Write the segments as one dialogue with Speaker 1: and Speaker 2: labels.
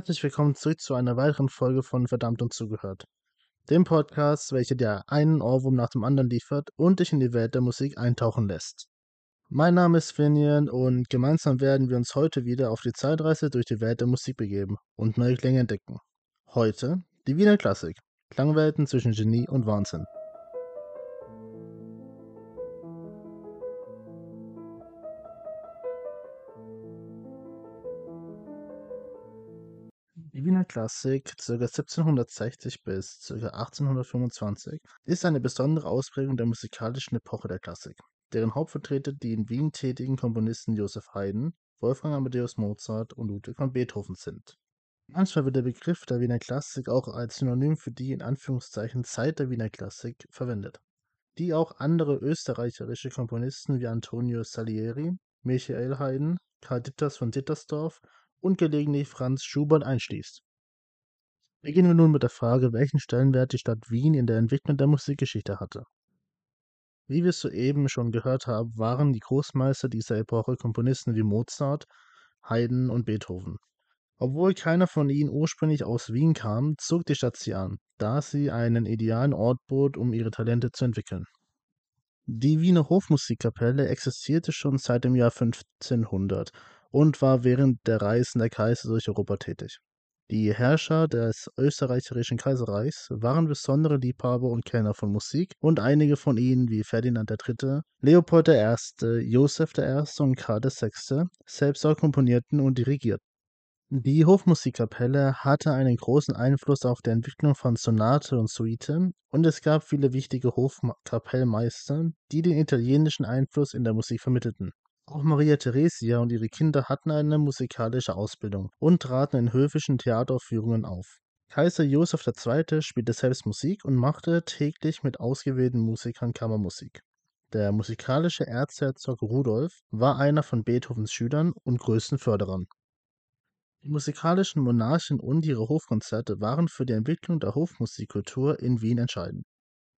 Speaker 1: Herzlich willkommen zurück zu einer weiteren Folge von Verdammt und Zugehört. Dem Podcast, welcher dir einen Ohrwurm nach dem anderen liefert und dich in die Welt der Musik eintauchen lässt. Mein Name ist Finian und gemeinsam werden wir uns heute wieder auf die Zeitreise durch die Welt der Musik begeben und neue Klänge entdecken. Heute die Wiener Klassik. Klangwelten zwischen Genie und Wahnsinn. Klassik ca. 1760 bis ca. 1825 ist eine besondere Ausprägung der musikalischen Epoche der Klassik, deren Hauptvertreter die in Wien tätigen Komponisten Joseph Haydn, Wolfgang Amadeus Mozart und Ludwig van Beethoven sind. Manchmal wird der Begriff der Wiener Klassik auch als Synonym für die in Anführungszeichen Zeit der Wiener Klassik verwendet, die auch andere österreichische Komponisten wie Antonio Salieri, Michael Haydn, Karl Ditters von Dittersdorf und gelegentlich Franz Schubert einschließt. Beginnen wir nun mit der Frage, welchen Stellenwert die Stadt Wien in der Entwicklung der Musikgeschichte hatte. Wie wir soeben schon gehört haben, waren die Großmeister dieser Epoche Komponisten wie Mozart, Haydn und Beethoven. Obwohl keiner von ihnen ursprünglich aus Wien kam, zog die Stadt sie an, da sie einen idealen Ort bot, um ihre Talente zu entwickeln. Die Wiener Hofmusikkapelle existierte schon seit dem Jahr 1500 und war während der Reisen der Kaiser durch Europa tätig. Die Herrscher des österreichischen Kaiserreichs waren besondere Liebhaber und Kenner von Musik und einige von ihnen wie Ferdinand III., Leopold I., Joseph I. und Karl VI. selbst auch komponierten und dirigierten. Die Hofmusikkapelle hatte einen großen Einfluss auf die Entwicklung von Sonate und Suite und es gab viele wichtige Hofkapellmeister, die den italienischen Einfluss in der Musik vermittelten. Auch Maria Theresia und ihre Kinder hatten eine musikalische Ausbildung und traten in höfischen Theateraufführungen auf. Kaiser Joseph II. spielte selbst Musik und machte täglich mit ausgewählten Musikern Kammermusik. Der musikalische Erzherzog Rudolf war einer von Beethovens Schülern und größten Förderern. Die musikalischen Monarchen und ihre Hofkonzerte waren für die Entwicklung der Hofmusikkultur in Wien entscheidend.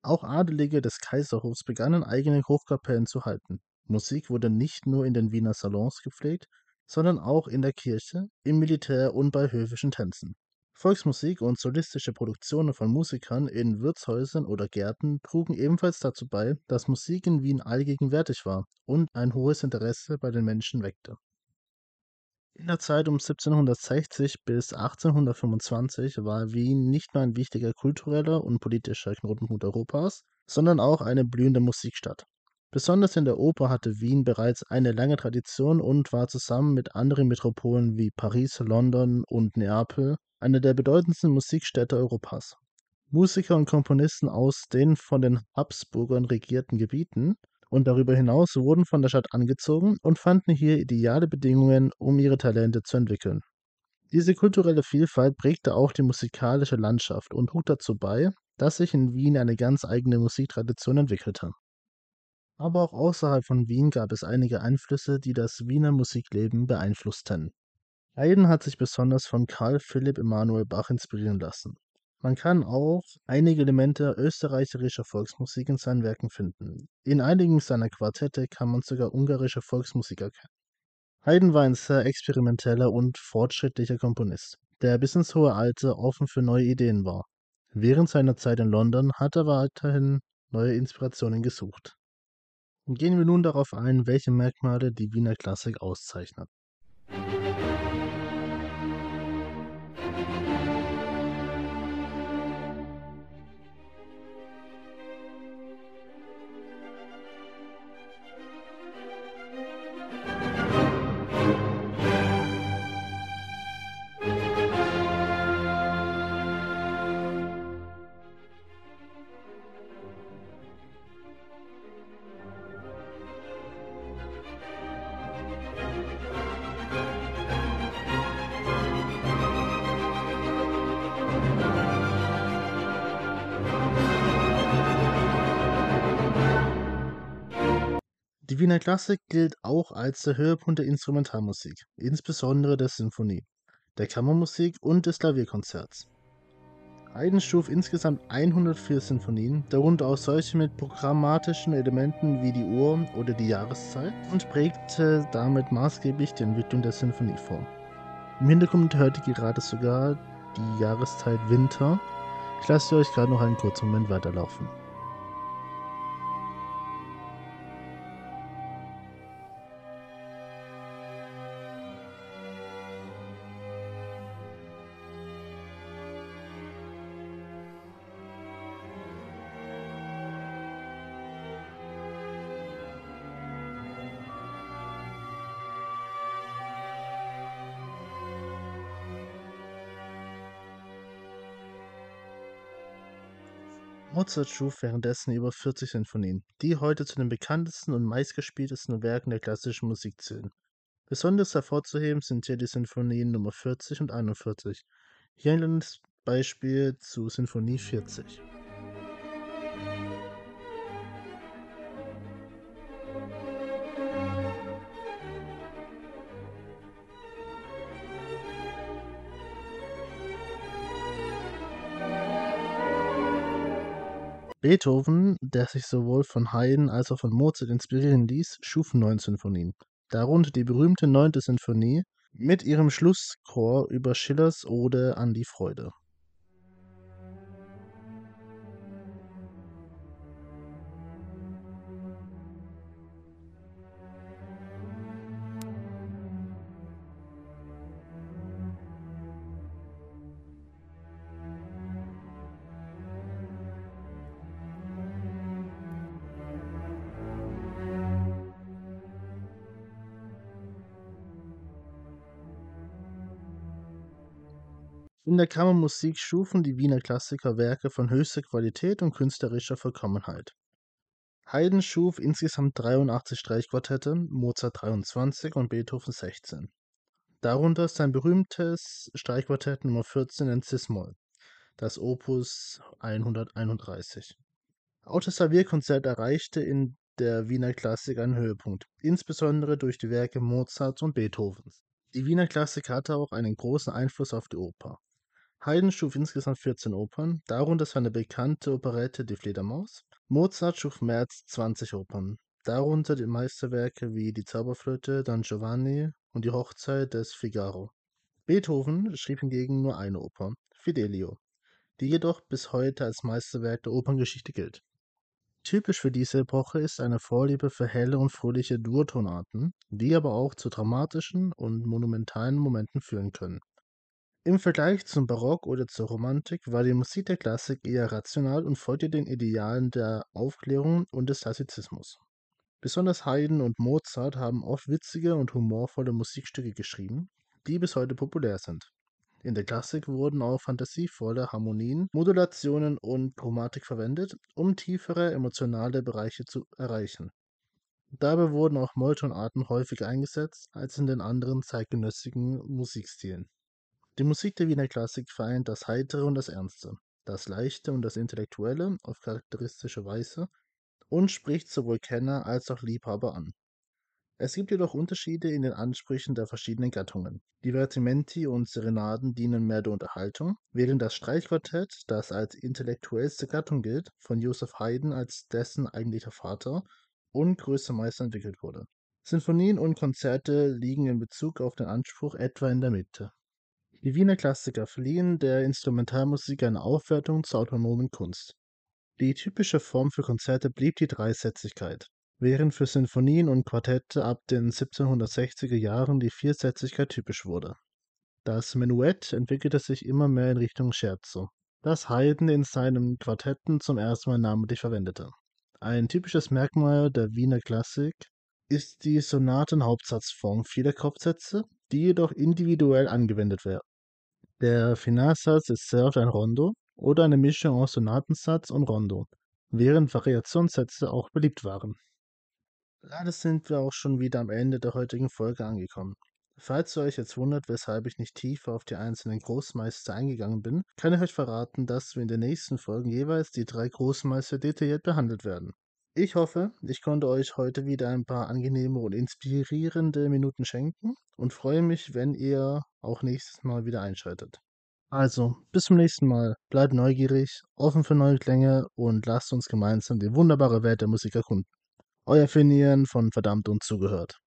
Speaker 1: Auch Adelige des Kaiserhofs begannen eigene Hofkapellen zu halten. Musik wurde nicht nur in den Wiener Salons gepflegt, sondern auch in der Kirche, im Militär und bei höfischen Tänzen. Volksmusik und solistische Produktionen von Musikern in Wirtshäusern oder Gärten trugen ebenfalls dazu bei, dass Musik in Wien allgegenwärtig war und ein hohes Interesse bei den Menschen weckte. In der Zeit um 1760 bis 1825 war Wien nicht nur ein wichtiger kultureller und politischer Knotenpunkt Europas, sondern auch eine blühende Musikstadt. Besonders in der Oper hatte Wien bereits eine lange Tradition und war zusammen mit anderen Metropolen wie Paris, London und Neapel eine der bedeutendsten Musikstädte Europas. Musiker und Komponisten aus den von den Habsburgern regierten Gebieten und darüber hinaus wurden von der Stadt angezogen und fanden hier ideale Bedingungen, um ihre Talente zu entwickeln. Diese kulturelle Vielfalt prägte auch die musikalische Landschaft und trug dazu bei, dass sich in Wien eine ganz eigene Musiktradition entwickelte. Aber auch außerhalb von Wien gab es einige Einflüsse, die das Wiener Musikleben beeinflussten. Haydn hat sich besonders von Karl Philipp Emanuel Bach inspirieren lassen. Man kann auch einige Elemente österreichischer Volksmusik in seinen Werken finden. In einigen seiner Quartette kann man sogar ungarische Volksmusik erkennen. Haydn war ein sehr experimenteller und fortschrittlicher Komponist, der bis ins hohe Alter offen für neue Ideen war. Während seiner Zeit in London hat er weiterhin neue Inspirationen gesucht. Gehen wir nun darauf ein, welche Merkmale die Wiener Klassik auszeichnet. Die Wiener Klassik gilt auch als der Höhepunkt der Instrumentalmusik, insbesondere der Sinfonie, der Kammermusik und des Klavierkonzerts. Haydn schuf insgesamt 104 Sinfonien, darunter auch solche mit programmatischen Elementen wie die Uhr oder die Jahreszeit und prägte damit maßgeblich die Entwicklung der Sinfonieform. Im Hintergrund hört ihr gerade sogar die Jahreszeit Winter. Ich lasse euch gerade noch einen kurzen Moment weiterlaufen. Mozart schuf währenddessen über 40 Sinfonien, die heute zu den bekanntesten und meistgespieltesten Werken der klassischen Musik zählen. Besonders hervorzuheben sind hier die Sinfonien Nummer 40 und 41. Hier ein Beispiel zu Sinfonie 40. Beethoven, der sich sowohl von Haydn als auch von Mozart inspirieren ließ, schuf neun Sinfonien, darunter die berühmte Neunte Sinfonie mit ihrem Schlusschor über Schillers Ode an die Freude. In der Kammermusik schufen die Wiener Klassiker Werke von höchster Qualität und künstlerischer Vollkommenheit. Haydn schuf insgesamt 83 Streichquartette, Mozart 23 und Beethoven 16. Darunter sein berühmtes Streichquartett Nummer 14 in Cis-Moll, das Opus 131. Auch das Klavierkonzert erreichte in der Wiener Klassik einen Höhepunkt, insbesondere durch die Werke Mozarts und Beethovens. Die Wiener Klassik hatte auch einen großen Einfluss auf die Oper. Haydn schuf insgesamt 14 Opern, darunter seine bekannte Operette Die Fledermaus. Mozart schuf mehr als 20 Opern, darunter die Meisterwerke wie Die Zauberflöte, Don Giovanni und Die Hochzeit des Figaro. Beethoven schrieb hingegen nur eine Oper, Fidelio, die jedoch bis heute als Meisterwerk der Operngeschichte gilt. Typisch für diese Epoche ist eine Vorliebe für helle und fröhliche Durtonarten, die aber auch zu dramatischen und monumentalen Momenten führen können. Im Vergleich zum Barock oder zur Romantik war die Musik der Klassik eher rational und folgte den Idealen der Aufklärung und des Klassizismus. Besonders Haydn und Mozart haben oft witzige und humorvolle Musikstücke geschrieben, die bis heute populär sind. In der Klassik wurden auch fantasievolle Harmonien, Modulationen und Chromatik verwendet, um tiefere emotionale Bereiche zu erreichen. Dabei wurden auch Molltonarten häufiger eingesetzt als in den anderen zeitgenössischen Musikstilen. Die Musik der Wiener Klassik vereint das Heitere und das Ernste, das Leichte und das Intellektuelle auf charakteristische Weise und spricht sowohl Kenner als auch Liebhaber an. Es gibt jedoch Unterschiede in den Ansprüchen der verschiedenen Gattungen. Divertimenti und Serenaden dienen mehr der Unterhaltung, während das Streichquartett, das als intellektuellste Gattung gilt, von Joseph Haydn als dessen eigentlicher Vater und größter Meister entwickelt wurde. Sinfonien und Konzerte liegen in Bezug auf den Anspruch etwa in der Mitte. Die Wiener Klassiker verliehen der Instrumentalmusik eine Aufwertung zur autonomen Kunst. Die typische Form für Konzerte blieb die Dreisätzigkeit, während für Sinfonien und Quartette ab den 1760er Jahren die Viersätzigkeit typisch wurde. Das Menuett entwickelte sich immer mehr in Richtung Scherzo, das Haydn in seinen Quartetten zum ersten Mal namentlich verwendete. Ein typisches Merkmal der Wiener Klassik ist die Sonatenhauptsatzform vieler Kopfsätze, die jedoch individuell angewendet werden. Der Finalsatz ist sehr oft ein Rondo oder eine Mischung aus Sonatensatz und Rondo, während Variationssätze auch beliebt waren. Leider sind wir auch schon wieder am Ende der heutigen Folge angekommen. Falls ihr euch jetzt wundert, weshalb ich nicht tiefer auf die einzelnen Großmeister eingegangen bin, kann ich euch verraten, dass wir in den nächsten Folgen jeweils die drei Großmeister detailliert behandelt werden. Ich hoffe, ich konnte euch heute wieder ein paar angenehme und inspirierende Minuten schenken und freue mich, wenn ihr auch nächstes Mal wieder einschaltet. Also, bis zum nächsten Mal. Bleibt neugierig, offen für neue Klänge und lasst uns gemeinsam die wunderbare Welt der Musik erkunden. Euer Finieren von Verdammt und Zugehört.